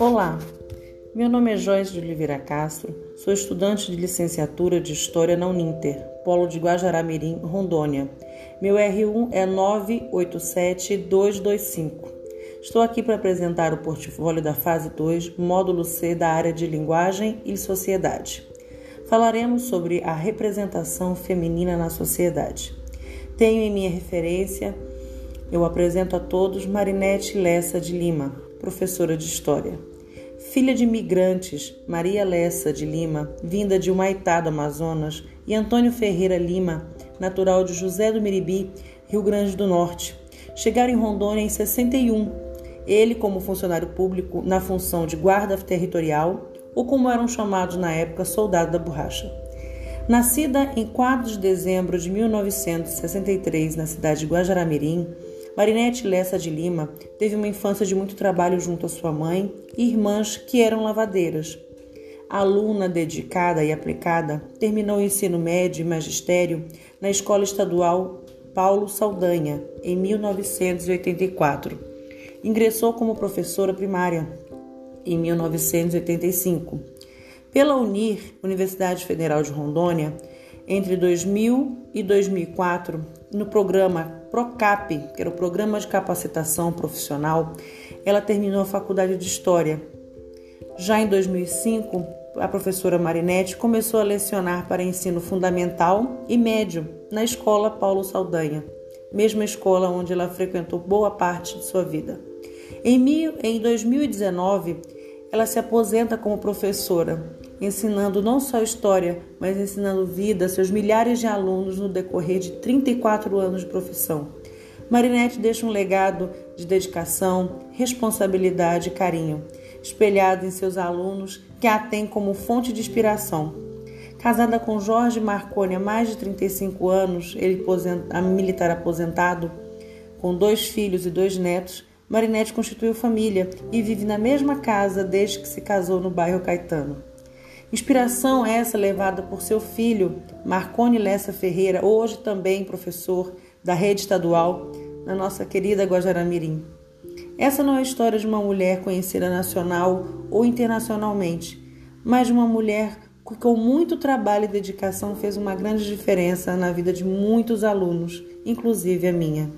Olá, meu nome é Joyce de Oliveira Castro, sou estudante de licenciatura de História na Uninter, Polo de Guajará-Mirim, Rondônia. Meu R1 é 987225. Estou aqui para apresentar o portfólio da fase 2, módulo C da área de Linguagem e Sociedade. Falaremos sobre a representação feminina na sociedade. Tenho em minha referência, eu apresento a todos Marinete Lessa de Lima, professora de História. Filha de migrantes, Maria Lessa de Lima, vinda de Humaitá do Amazonas, e Antônio Ferreira Lima, natural de José do Miribi, Rio Grande do Norte. Chegaram em Rondônia em 61. Ele, como funcionário público, na função de guarda territorial, ou como eram chamados na época, soldado da borracha. Nascida em 4 de dezembro de 1963 na cidade de Guajaramirim, Marinete Lessa de Lima teve uma infância de muito trabalho junto à sua mãe e irmãs que eram lavadeiras. Aluna dedicada e aplicada, terminou o ensino médio e magistério na Escola Estadual Paulo Saldanha em 1984. Ingressou como professora primária em 1985. Pela UNIR, Universidade Federal de Rondônia, entre 2000 e 2004, no programa PROCAP, que era o Programa de Capacitação Profissional, ela terminou a faculdade de História. Já em 2005, a professora Marinette começou a lecionar para ensino fundamental e médio na Escola Paulo Saldanha, mesma escola onde ela frequentou boa parte de sua vida. Em 2019, ela se aposenta como professora ensinando não só história, mas ensinando vida a seus milhares de alunos no decorrer de 34 anos de profissão. Marinette deixa um legado de dedicação, responsabilidade e carinho, espelhado em seus alunos que a têm como fonte de inspiração. Casada com Jorge Marconi há mais de 35 anos, ele militar aposentado, com dois filhos e dois netos, Marinette constituiu família e vive na mesma casa desde que se casou no bairro Caetano. Inspiração essa levada por seu filho, Marconi Lessa Ferreira, hoje também professor da rede estadual na nossa querida Guajaramirim. Essa não é a história de uma mulher conhecida nacional ou internacionalmente, mas de uma mulher que com muito trabalho e dedicação fez uma grande diferença na vida de muitos alunos, inclusive a minha.